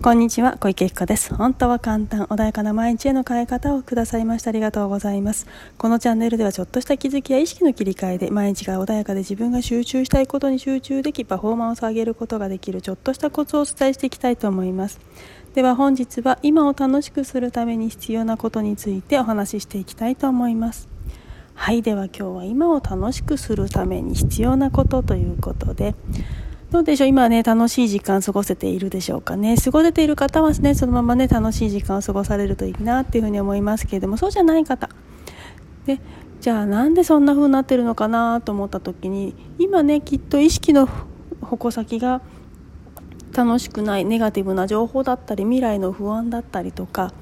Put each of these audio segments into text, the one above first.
こんにちは、小池子です。本当は簡単、穏やかな毎日への変え方をくださいました。ありがとうございます。このチャンネルではちょっとした気づきや意識の切り替えで毎日が穏やかで自分が集中したいことに集中でき、パフォーマンスを上げることができるちょっとしたコツをお伝えしていきたいと思います。では本日は今を楽しくするために必要なことについてお話ししていきたいと思います。はい、では今日は今を楽しくするために必要なことということで、どうでしょう？今ね、楽しい時間過ごせているでしょうかね。過ごせている方はね、そのままね、楽しい時間を過ごされるといいなっていうふうに思いますけれども、そうじゃない方。で、じゃあなんでそんな風になってるのかなと思った時に、今ね、きっと意識の矛先が楽しくないネガティブな情報だったり、未来の不安だったりとか、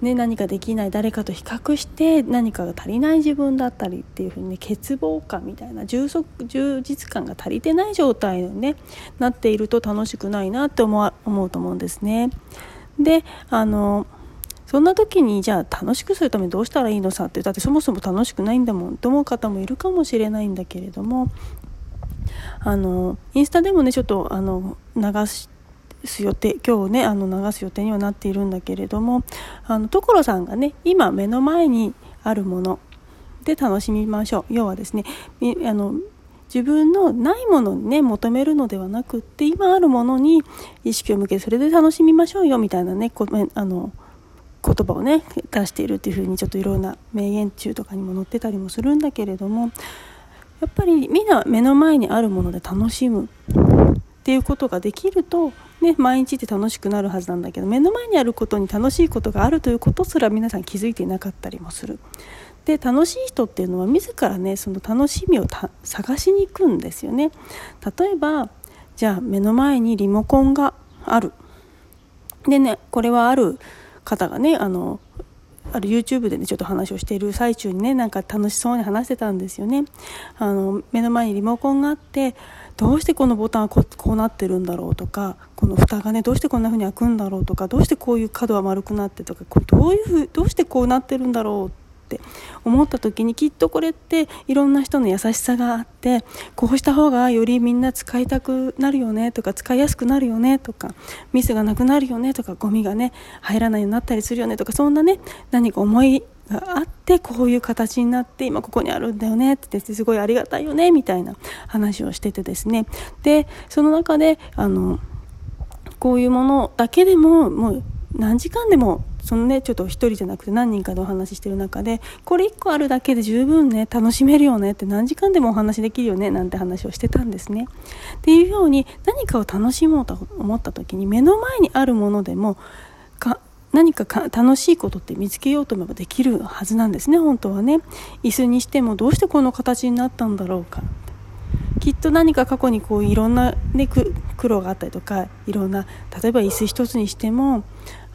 ね、何かできない誰かと比較して何かが足りない自分だったりっていうふうにね欠乏感みたいな充足充実感が足りてない状態に、ね、なっていると楽しくないなって思思うと思うんですね。であのそんな時にじゃあ楽しくするためにどうしたらいいのさってだってそもそも楽しくないんだもんと思う方もいるかもしれないんだけれどもあのインスタでもねちょっとあの流してす予定今日ねあの流す予定にはなっているんだけれどもあの所さんがね今目の前にあるもので楽しみましょう。要はですねあの自分のないものにね求めるのではなくって今あるものに意識を向けてそれで楽しみましょうよみたいなねこあの言葉をね出しているっていうふうにちょっといろんな名言中とかにも載ってたりもするんだけれどもやっぱりみんな目の前にあるもので楽しむっていうことができるとね、毎日って楽しくなるはずなんだけど目の前にあることに楽しいことがあるということすら皆さん気づいていなかったりもする。で楽しい人っていうのは自らねその楽しみを探しに行くんですよね。例えばじゃあ目の前にリモコンがある。でねこれはある方がねあのある YouTube でねちょっと話をしている最中にねなんか楽しそうに話してたんですよね。あの目の前にリモコンがあってどうしてこのボタンはこうなってるんだろうとかこの蓋がねどうしてこんな風に開くんだろうとかどうしてこういう角は丸くなってとかこれどういうふうどうしてこうなってるんだろうって思った時にきっとこれっていろんな人の優しさがあってこうした方がよりみんな使いたくなるよねとか使いやすくなるよねとかミスがなくなるよねとかゴミがね入らないようになったりするよねとかそんなね何か思いがあってこういう形になって今ここにあるんだよねってすごいありがたいよねみたいな話をしててですね。でその中であのこういうものだけでももう何時間でもそのねちょっと1人じゃなくて何人かでお話ししてる中でこれ1個あるだけで十分ね楽しめるよねって何時間でもお話できるよねなんて話をしてたんですね。っていうように何かを楽しもうと思った時に目の前にあるものでも何か楽しいことって見つけようと思えばできるはずなんですね本当はね椅子にしてもどうしてこの形になったんだろうかきっと何か過去にこういろんな、ね、苦労があったりとかいろんな例えば椅子一つにしても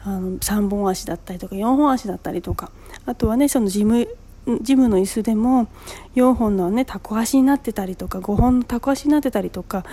あの3本足だったりとか4本足だったりとか。あとはねそのジムジムの椅子でも4本のねタコ足になってたりとか5本のタコ足になってたりとか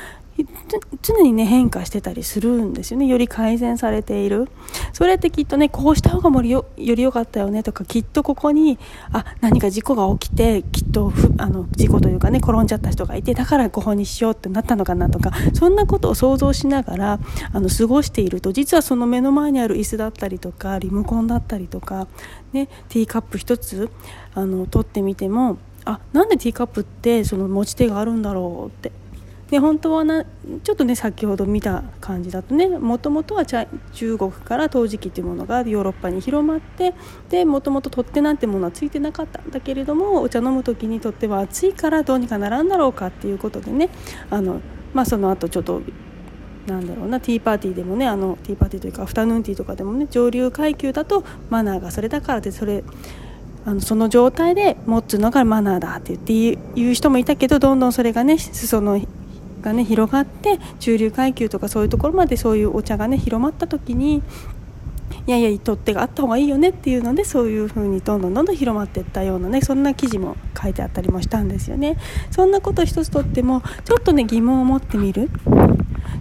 常にね変化してたりするんですよね。より改善されている。それってきっとねこうした方がもりよより良かったよねとかきっとここにあ何か事故が起きてきっとふあの事故というかね転んじゃった人がいてだからここにしようってなったのかなとかそんなことを想像しながらあの過ごしていると実はその目の前にある椅子だったりとかリモコンだったりとか、ね、ティーカップ1つあの取ってみてもあなんでティーカップってその持ち手があるんだろうってで本当はなちょっとね先ほど見た感じだとねもともとは中国から陶磁器というものがヨーロッパに広まってでもともと取っ手なんてものはついてなかったんだけれどもお茶飲む時にとっては暑いからどうにかならんだろうかっていうことでねあの、まあ、その後ちょっとなんだろうなティーパーティーでもねあのティーパーティーというかアフタヌーンティーとかでもね上流階級だとマナーがそれだからでそれあのその状態で持つのがマナーだって言って言う人もいたけどどんどんそれがね裾のがね広がって中流階級とかそういうところまでそういうお茶がね広まった時にいやいや取っ手があった方がいいよねっていうのでそういう風にどんどんどんどん広まっていったようなねそんな記事も書いてあったりもしたんですよね。そんなこと一つとってもちょっとね疑問を持ってみる。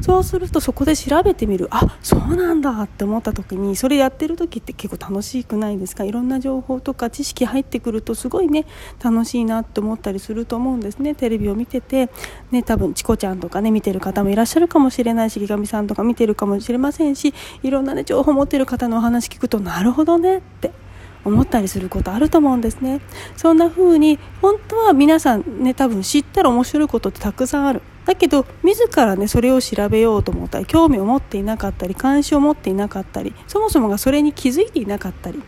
そうするとそこで調べてみる。あそうなんだって思った時にそれやってる時って結構楽しくないですか？いろんな情報とか知識入ってくるとすごいね楽しいなって思ったりすると思うんですね。テレビを見ててね多分チコちゃんとかね見てる方もいらっしゃるかもしれないし池上さんとか見てるかもしれませんしいろんなね情報持ってる方のお話聞くとなるほどねって思ったりすることあると思うんですね。そんな風に本当は皆さんね多分知ったら面白いことってたくさんある。だけど自らねそれを調べようと思ったり興味を持っていなかったり関心を持っていなかったりそもそもがそれに気づいていなかったり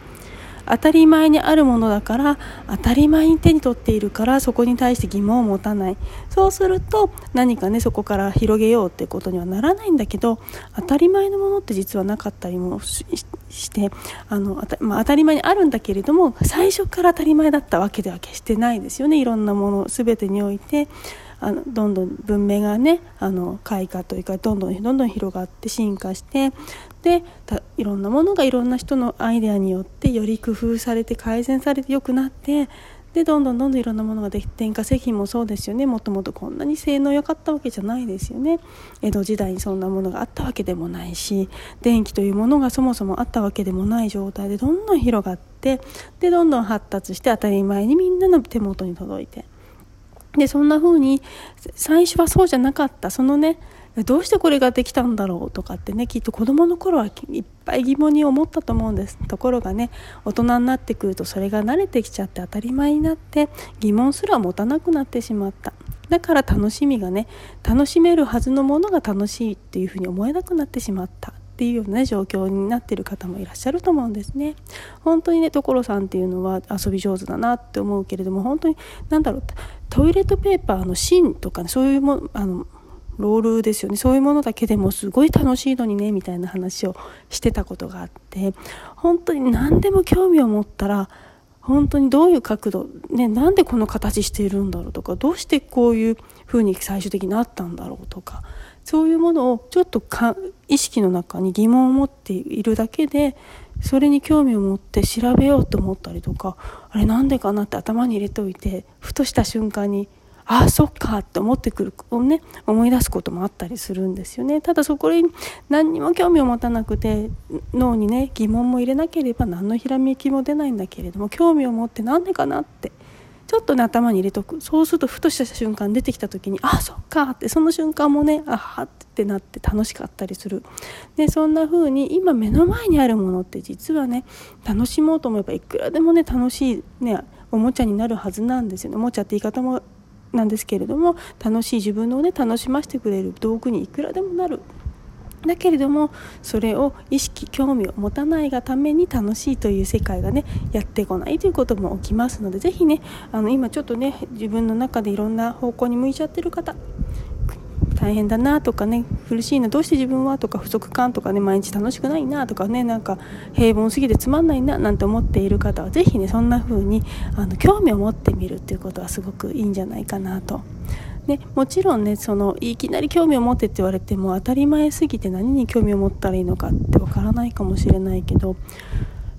当たり前にあるものだから当たり前に手に取っているからそこに対して疑問を持たないそうすると何かねそこから広げようってことにはならないんだけど当たり前のものって実はなかったりもしてあのあた、まあ、当たり前にあるんだけれども最初から当たり前だったわけでは決してないですよねいろんなもの全てにおいて。あのどんどん文明がねあの開花というかどんどんどんどん広がって進化してでいろんなものがいろんな人のアイデアによってより工夫されて改善されて良くなってでどんどんどんどんいろんなものができ電化製品もそうですよね。もともとこんなに性能良かったわけじゃないですよね。江戸時代にそんなものがあったわけでもないし電気というものがそもそもあったわけでもない状態でどんどん広がってでどんどん発達して当たり前にみんなの手元に届いてでそんな風に最初はそうじゃなかった。そのねどうしてこれができたんだろうとかってねきっと子どもの頃はいっぱい疑問に思ったと思うんです。ところがね大人になってくるとそれが慣れてきちゃって当たり前になって疑問すら持たなくなってしまった。だから楽しみがね楽しめるはずのものが楽しいっていうふうに思えなくなってしまった。っていうような、ね、状況になってる方もいらっしゃると思うんですね。本当にね所さんっていうのは遊び上手だなって思うけれども本当に何だろうトイレットペーパーの芯とか、ね、そういうもあのロールですよねそういうものだけでもすごい楽しいのにねみたいな話をしてたことがあって本当に何でも興味を持ったら本当にどういう角度、ね、なんでこの形しているんだろうとかどうしてこういうふうに最終的になったんだろうとかそういうものをちょっとか意識の中に疑問を持っているだけでそれに興味を持って調べようと思ったりとかあれなんでかなって頭に入れておいてふとした瞬間にああそっかって思ってくるをね思い出すこともあったりするんですよね。ただそこに何にも興味を持たなくて脳にね疑問も入れなければ何のひらめきも出ないんだけれども興味を持ってなんでかなってちょっとね頭に入れとく。そうするとふとした瞬間出てきた時にあそっかってその瞬間もねあはってなって楽しかったりする。でそんな風に今目の前にあるものって実はね楽しもうと思えばいくらでもね楽しいねおもちゃになるはずなんですよね。おもちゃって言い方もなんですけれども楽しい自分をね楽しませてくれる道具にいくらでもなる。だけれどもそれを意識興味を持たないがために楽しいという世界がねやってこないということも起きますのでぜひねあの今ちょっとね自分の中でいろんな方向に向いちゃってる方大変だなとかね苦しいなどうして自分はとか不足感とかね毎日楽しくないなとかねなんか平凡すぎてつまんないななんて思っている方は是非ねそんな風にあの興味を持ってみるっていうことはすごくいいんじゃないかなと。でもちろんねそのいきなり興味を持ってって言われても当たり前すぎて何に興味を持ったらいいのかってわからないかもしれないけど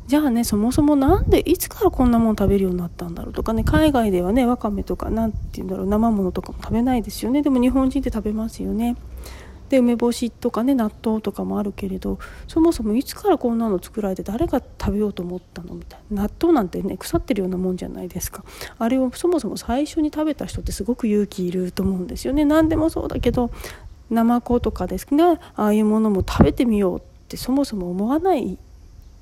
じゃあねそもそも何でいつからこんなもん食べるようになったんだろうとかね海外ではねわかめとか何て言うんだろう生ものとかも食べないですよね。でも日本人って食べますよね。で梅干しとかね納豆とかもあるけれどそもそもいつからこんなの作られて誰が食べようと思ったの？みたいな。納豆なんてね腐ってるようなもんじゃないですか。あれをそもそも最初に食べた人ってすごく勇気いると思うんですよね。何でもそうだけどナマコとかですねああいうものも食べてみようってそもそも思わない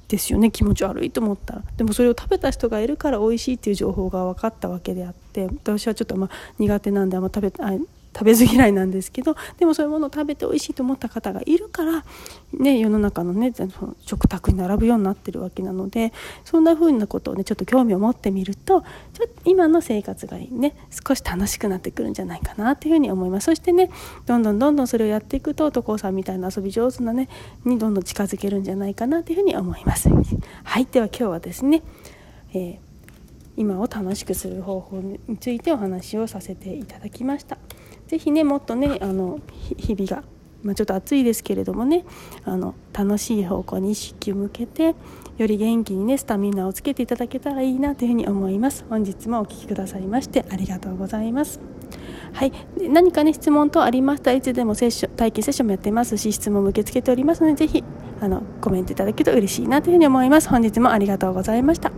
ですよね。気持ち悪いと思ったら。でもそれを食べた人がいるから美味しいっていう情報が分かったわけであって私はちょっとまあ苦手なんであんま食べあ食べず嫌いなんですけどでもそういうものを食べて美味しいと思った方がいるから、ね、世の中の,、ね、食卓に並ぶようになってるわけなのでそんな風なことをねちょっと興味を持ってみるとちょっと今の生活がね少し楽しくなってくるんじゃないかなというふうに思いますそしてねどんどんどんどんそれをやっていくと所さんみたいな遊び上手なねにどんどん近づけるんじゃないかなというふうに思います。はいでは今日はですね、えー今を楽しくする方法についてお話をさせていただきました。ぜひねもっとねあの日々がまあ、ちょっと暑いですけれどもねあの楽しい方向に意識を向けてより元気にねスタミナをつけていただけたらいいなというふうに思います。本日もお聴きくださいましてありがとうございます。はい、何かね質問等ありましたらいつでもセッション体験セッションもやってますし質問も受け付けておりますのでぜひあのコメントいただけると嬉しいなというふうに思います。本日もありがとうございました。